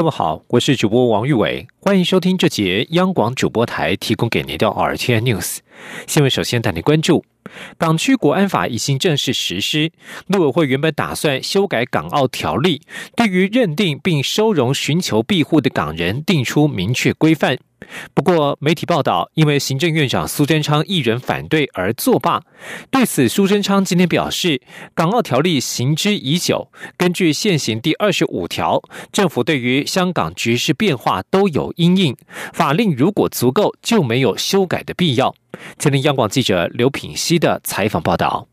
各位好，我是主播王玉伟，欢迎收听这节央广主播台提供给您的 R T N News 新闻。首先带您关注。港区国安法已经正式实施，陆委会原本打算修改港澳条例，对于认定并收容寻求庇护的港人定出明确规范。不过，媒体报道，因为行政院长苏贞昌一人反对而作罢。对此，苏贞昌今天表示，港澳条例行之已久，根据现行第二十五条，政府对于香港局势变化都有因应，法令如果足够，就没有修改的必要。今天，央广记者刘品希的采访报道。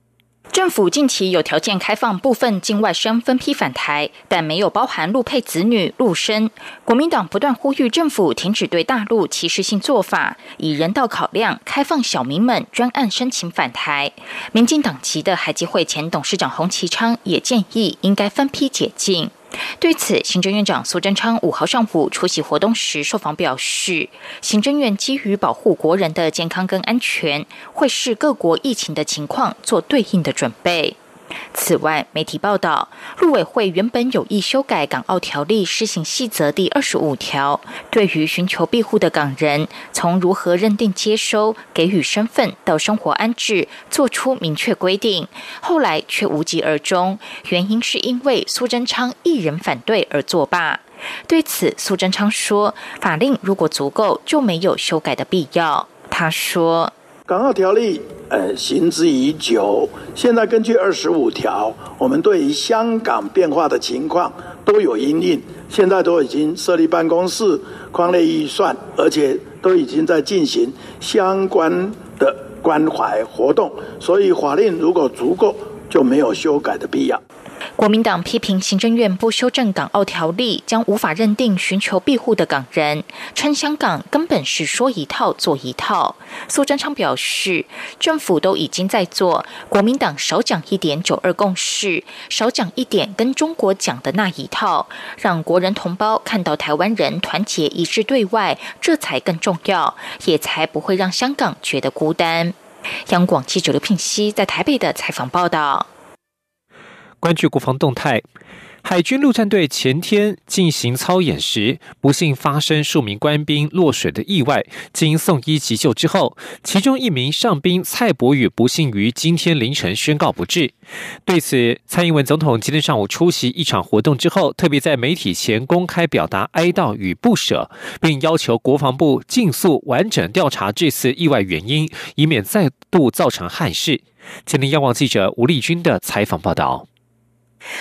政府近期有条件开放部分境外生分批返台，但没有包含陆配子女、陆生。国民党不断呼吁政府停止对大陆歧视性做法，以人道考量开放小民们专案申请返台。民进党籍的海基会前董事长洪其昌也建议应该分批解禁。对此，行政院长苏贞昌五号上午出席活动时受访表示，行政院基于保护国人的健康跟安全，会视各国疫情的情况做对应的准备。此外，媒体报道，陆委会原本有意修改《港澳条例施行细则》第二十五条，对于寻求庇护的港人，从如何认定、接收、给予身份到生活安置，做出明确规定。后来却无疾而终，原因是因为苏贞昌一人反对而作罢。对此，苏贞昌说：“法令如果足够，就没有修改的必要。”他说。港澳条例，呃，行之已久。现在根据二十五条，我们对于香港变化的情况都有因应。现在都已经设立办公室、框列预算，而且都已经在进行相关的关怀活动。所以法令如果足够，就没有修改的必要。国民党批评行政院不修正港澳条例，将无法认定寻求庇护的港人，称香港根本是说一套做一套。苏贞昌表示，政府都已经在做，国民党少讲一点九二共识，少讲一点跟中国讲的那一套，让国人同胞看到台湾人团结一致对外，这才更重要，也才不会让香港觉得孤单。央广记者刘聘熙在台北的采访报道。关注国防动态，海军陆战队前天进行操演时，不幸发生数名官兵落水的意外。经送医急救之后，其中一名上兵蔡博宇不幸于今天凌晨宣告不治。对此，蔡英文总统今天上午出席一场活动之后，特别在媒体前公开表达哀悼与不舍，并要求国防部尽速完整调查这次意外原因，以免再度造成憾事。今天，央广记者吴丽君的采访报道。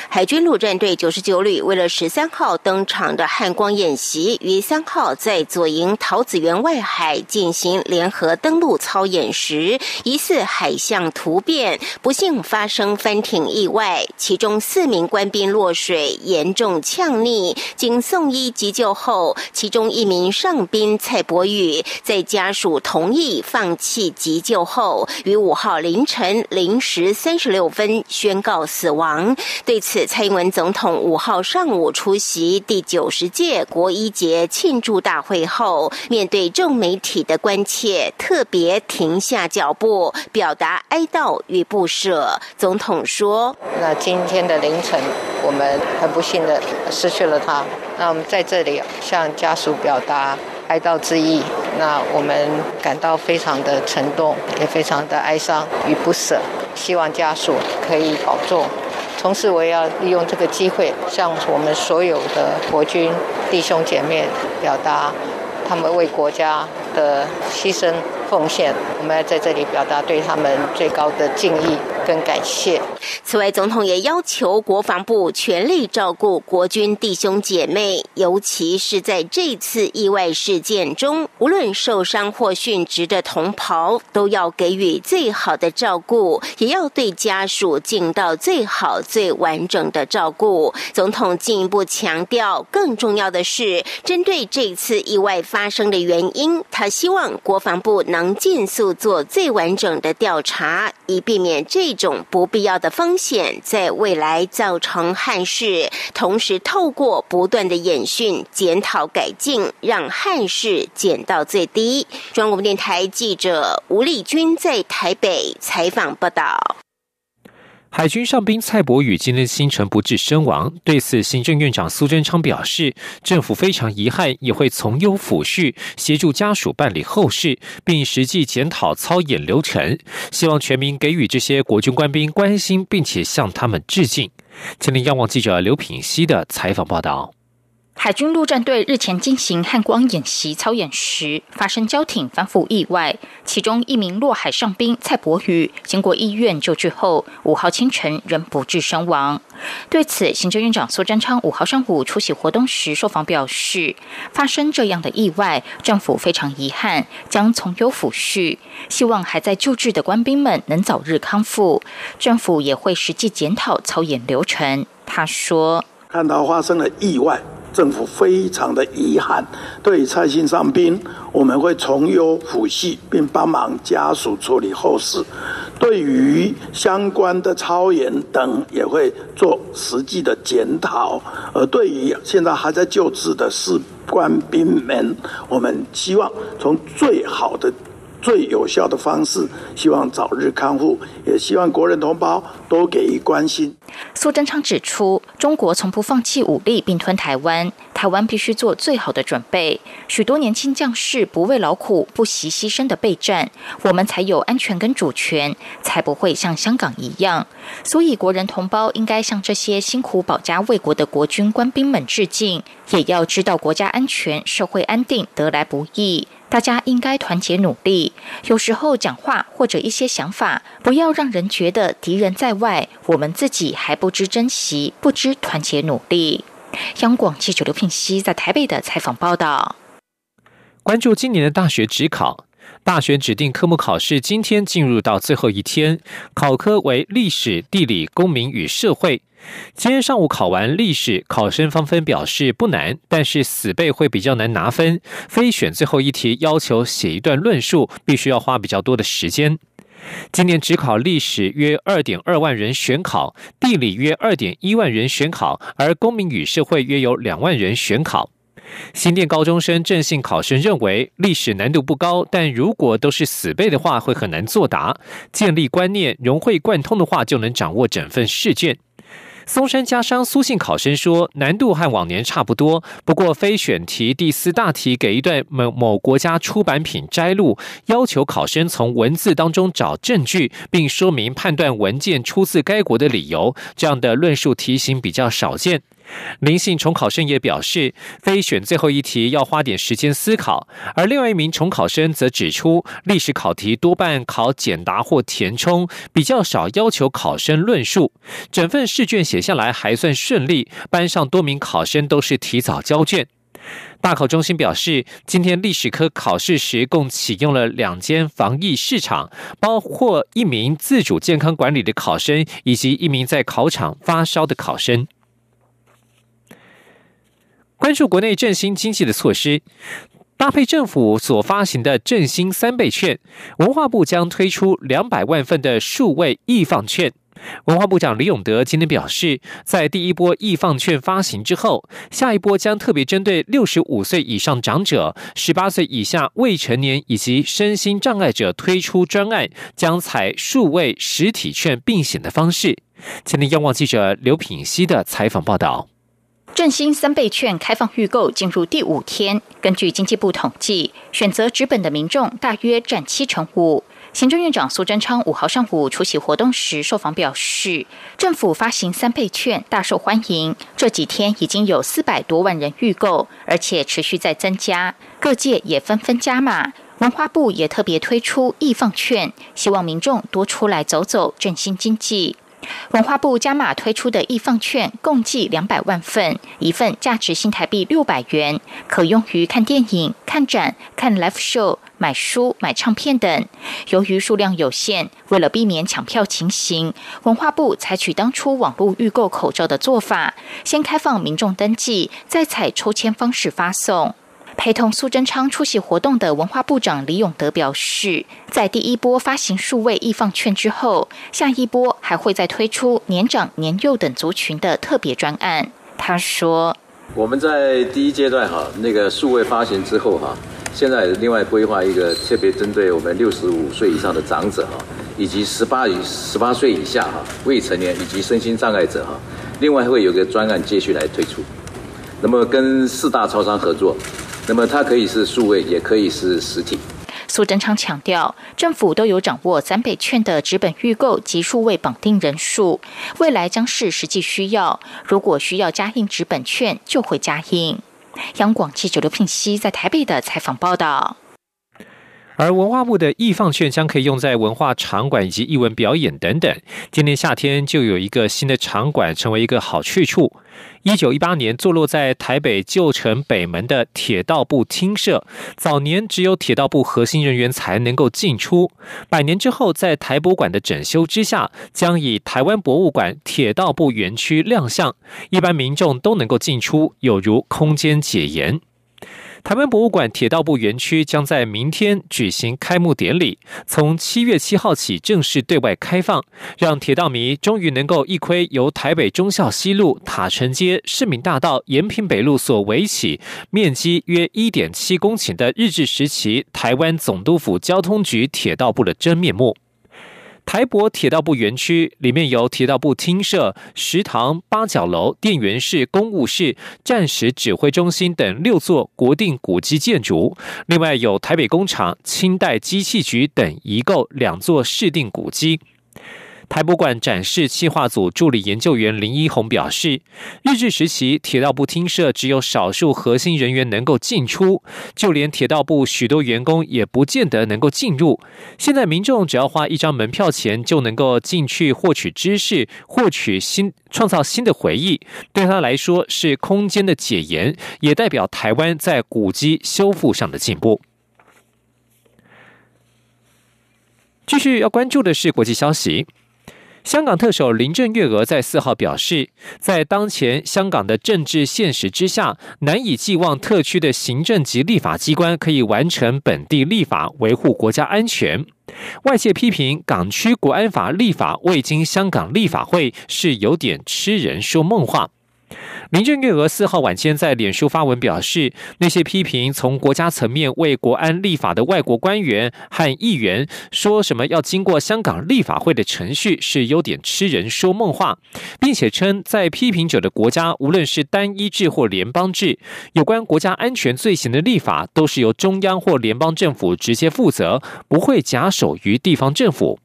海军陆战队九十九旅为了十三号登场的汉光演习，于三号在左营桃子园外海进行联合登陆操演时，疑似海象突变，不幸发生翻艇意外，其中四名官兵落水，严重呛溺。经送医急救后，其中一名上兵蔡博宇在家属同意放弃急救后，于五号凌晨零时三十六分宣告死亡。对此，蔡英文总统五号上午出席第九十届国一节庆祝大会后，面对众媒体的关切，特别停下脚步，表达哀悼与不舍。总统说：“那今天的凌晨，我们很不幸的失去了他。那我们在这里向家属表达哀悼之意。那我们感到非常的沉重，也非常的哀伤与不舍。希望家属可以保重。”同时，我也要利用这个机会，向我们所有的国军弟兄姐妹表达他们为国家的牺牲奉献。我们要在这里表达对他们最高的敬意。更感谢。此外，总统也要求国防部全力照顾国军弟兄姐妹，尤其是在这次意外事件中，无论受伤或殉职的同袍，都要给予最好的照顾，也要对家属尽到最好、最完整的照顾。总统进一步强调，更重要的是，针对这次意外发生的原因，他希望国防部能尽速做最完整的调查。以避免这种不必要的风险在未来造成憾事。同时，透过不断的演训、检讨、改进，让憾事减到最低。中国电台记者吴丽君在台北采访报道。海军上兵蔡伯宇今天清晨不治身亡，对此，行政院长苏贞昌表示，政府非常遗憾，也会从优抚恤，协助家属办理后事，并实际检讨操演流程，希望全民给予这些国军官兵关心，并且向他们致敬。今天央网记者刘品熙的采访报道。海军陆战队日前进行汉光演习操演时，发生交艇翻覆意外，其中一名落海上兵蔡博宇经过医院救治后，五号清晨仍不治身亡。对此，行政院长苏贞昌五号上午出席活动时受访表示，发生这样的意外，政府非常遗憾，将从优抚恤，希望还在救治的官兵们能早日康复。政府也会实际检讨操演流程。他说：“看到发生了意外。”政府非常的遗憾，对蔡姓上兵，我们会从优抚恤，并帮忙家属处理后事。对于相关的超员等，也会做实际的检讨。而对于现在还在救治的士官兵们，我们希望从最好的。最有效的方式，希望早日康复，也希望国人同胞多给予关心。苏贞昌指出，中国从不放弃武力并吞台湾，台湾必须做最好的准备。许多年轻将士不畏劳苦、不惜牺牲的备战，我们才有安全跟主权，才不会像香港一样。所以，国人同胞应该向这些辛苦保家卫国的国军官兵们致敬，也要知道国家安全、社会安定得来不易。大家应该团结努力。有时候讲话或者一些想法，不要让人觉得敌人在外，我们自己还不知珍惜，不知团结努力。央广记者刘品熙在台北的采访报道。关注今年的大学指考。大学指定科目考试今天进入到最后一天，考科为历史、地理、公民与社会。今天上午考完历史，考生方分表示不难，但是死背会比较难拿分。非选最后一题要求写一段论述，必须要花比较多的时间。今年只考历史约二点二万人选考，地理约二点一万人选考，而公民与社会约有两万人选考。新店高中生郑姓考生认为，历史难度不高，但如果都是死背的话，会很难作答。建立观念融会贯通的话，就能掌握整份试卷。松山家商苏姓考生说，难度和往年差不多，不过非选题第四大题给一段某某国家出版品摘录，要求考生从文字当中找证据，并说明判断文件出自该国的理由，这样的论述题型比较少见。林姓重考生也表示，非选最后一题要花点时间思考。而另外一名重考生则指出，历史考题多半考简答或填充，比较少要求考生论述。整份试卷写下来还算顺利，班上多名考生都是提早交卷。大考中心表示，今天历史科考试时共启用了两间防疫市场，包括一名自主健康管理的考生，以及一名在考场发烧的考生。关注国内振兴经济的措施，搭配政府所发行的振兴三倍券，文化部将推出两百万份的数位易放券。文化部长李永德今天表示，在第一波易放券发行之后，下一波将特别针对六十五岁以上长者、十八岁以下未成年以及身心障碍者推出专案，将采数位实体券并行的方式。今天，央望记者刘品熙的采访报道。振兴三倍券开放预购进入第五天，根据经济部统计，选择直本的民众大约占七成五。行政院长苏贞昌五号上午出席活动时受访表示，政府发行三倍券大受欢迎，这几天已经有四百多万人预购，而且持续在增加，各界也纷纷加码。文化部也特别推出易放券，希望民众多出来走走，振兴经济。文化部加码推出的易放券共计两百万份，一份价值新台币六百元，可用于看电影、看展、看 live show、买书、买唱片等。由于数量有限，为了避免抢票情形，文化部采取当初网络预购口罩的做法，先开放民众登记，再采抽签方式发送。陪同苏贞昌出席活动的文化部长李永德表示，在第一波发行数位易放券之后，下一波还会再推出年长、年幼等族群的特别专案。他说：“我们在第一阶段哈，那个数位发行之后哈，现在另外规划一个特别针对我们六十五岁以上的长者哈，以及十八以十八岁以下哈未成年以及身心障碍者哈，另外会有个专案继续来推出。那么跟四大超商合作。”那么它可以是数位，也可以是实体。苏贞昌强调，政府都有掌握三北券的纸本预购及数位绑定人数，未来将是实际需要。如果需要加印纸本券，就会加印。央广记者刘聘熙在台北的采访报道。而文化部的易放券将可以用在文化场馆以及艺文表演等等。今年夏天就有一个新的场馆成为一个好去处。一九一八年坐落在台北旧城北门的铁道部厅舍，早年只有铁道部核心人员才能够进出。百年之后，在台博馆的整修之下，将以台湾博物馆铁道部园区亮相，一般民众都能够进出，有如空间解严。台湾博物馆铁道部园区将在明天举行开幕典礼，从七月七号起正式对外开放，让铁道迷终于能够一窥由台北忠孝西路、塔城街、市民大道、延平北路所围起、面积约一点七公顷的日治时期台湾总督府交通局铁道部的真面目。台博铁道部园区里面有铁道部厅舍、食堂、八角楼、电源室、公务室、战时指挥中心等六座国定古迹建筑，另外有台北工厂、清代机器局等遗构两座市定古迹。台博馆展示企划组助理研究员林一红表示，日治时期铁道部厅舍只有少数核心人员能够进出，就连铁道部许多员工也不见得能够进入。现在民众只要花一张门票钱就能够进去获取知识，获取新创造新的回忆，对他来说是空间的解严，也代表台湾在古迹修复上的进步。继续要关注的是国际消息。香港特首林郑月娥在四号表示，在当前香港的政治现实之下，难以寄望特区的行政及立法机关可以完成本地立法，维护国家安全。外界批评港区国安法立法未经香港立法会，是有点痴人说梦话。林郑月娥四号晚间在脸书发文表示，那些批评从国家层面为国安立法的外国官员和议员，说什么要经过香港立法会的程序，是有点痴人说梦话，并且称在批评者的国家，无论是单一制或联邦制，有关国家安全罪行的立法，都是由中央或联邦政府直接负责，不会假手于地方政府。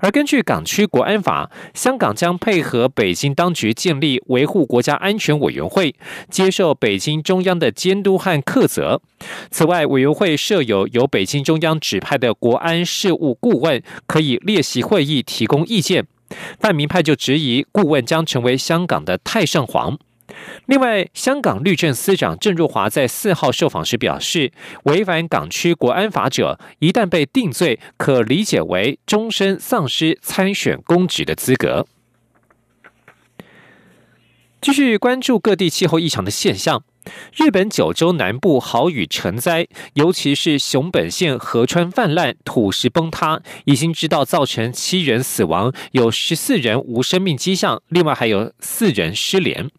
而根据港区国安法，香港将配合北京当局建立维护国家安全委员会，接受北京中央的监督和苛责。此外，委员会设有由北京中央指派的国安事务顾问，可以列席会议提供意见。泛民派就质疑，顾问将成为香港的太上皇。另外，香港律政司长郑若华在四号受访时表示，违反港区国安法者，一旦被定罪，可理解为终身丧失参选公职的资格。继续关注各地气候异常的现象，日本九州南部豪雨成灾，尤其是熊本县河川泛滥、土石崩塌，已经知道造成七人死亡，有十四人无生命迹象，另外还有四人失联。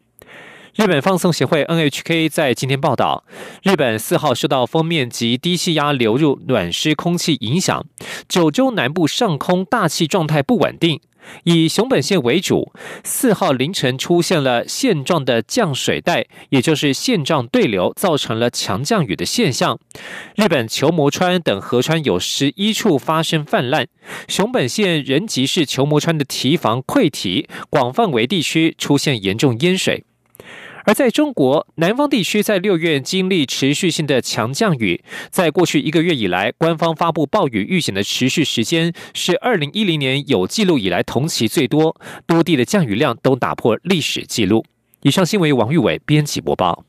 日本放送协会 NHK 在今天报道，日本四号受到封面及低气压流入暖湿空气影响，九州南部上空大气状态不稳定，以熊本县为主。四号凌晨出现了线状的降水带，也就是线状对流，造成了强降雨的现象。日本球磨川等河川有十一处发生泛滥，熊本县仁吉市球磨川的堤防溃堤，广范围地区出现严重淹水。而在中国南方地区，在六月经历持续性的强降雨，在过去一个月以来，官方发布暴雨预警的持续时间是二零一零年有记录以来同期最多，多地的降雨量都打破历史记录。以上新闻王玉伟编辑播报。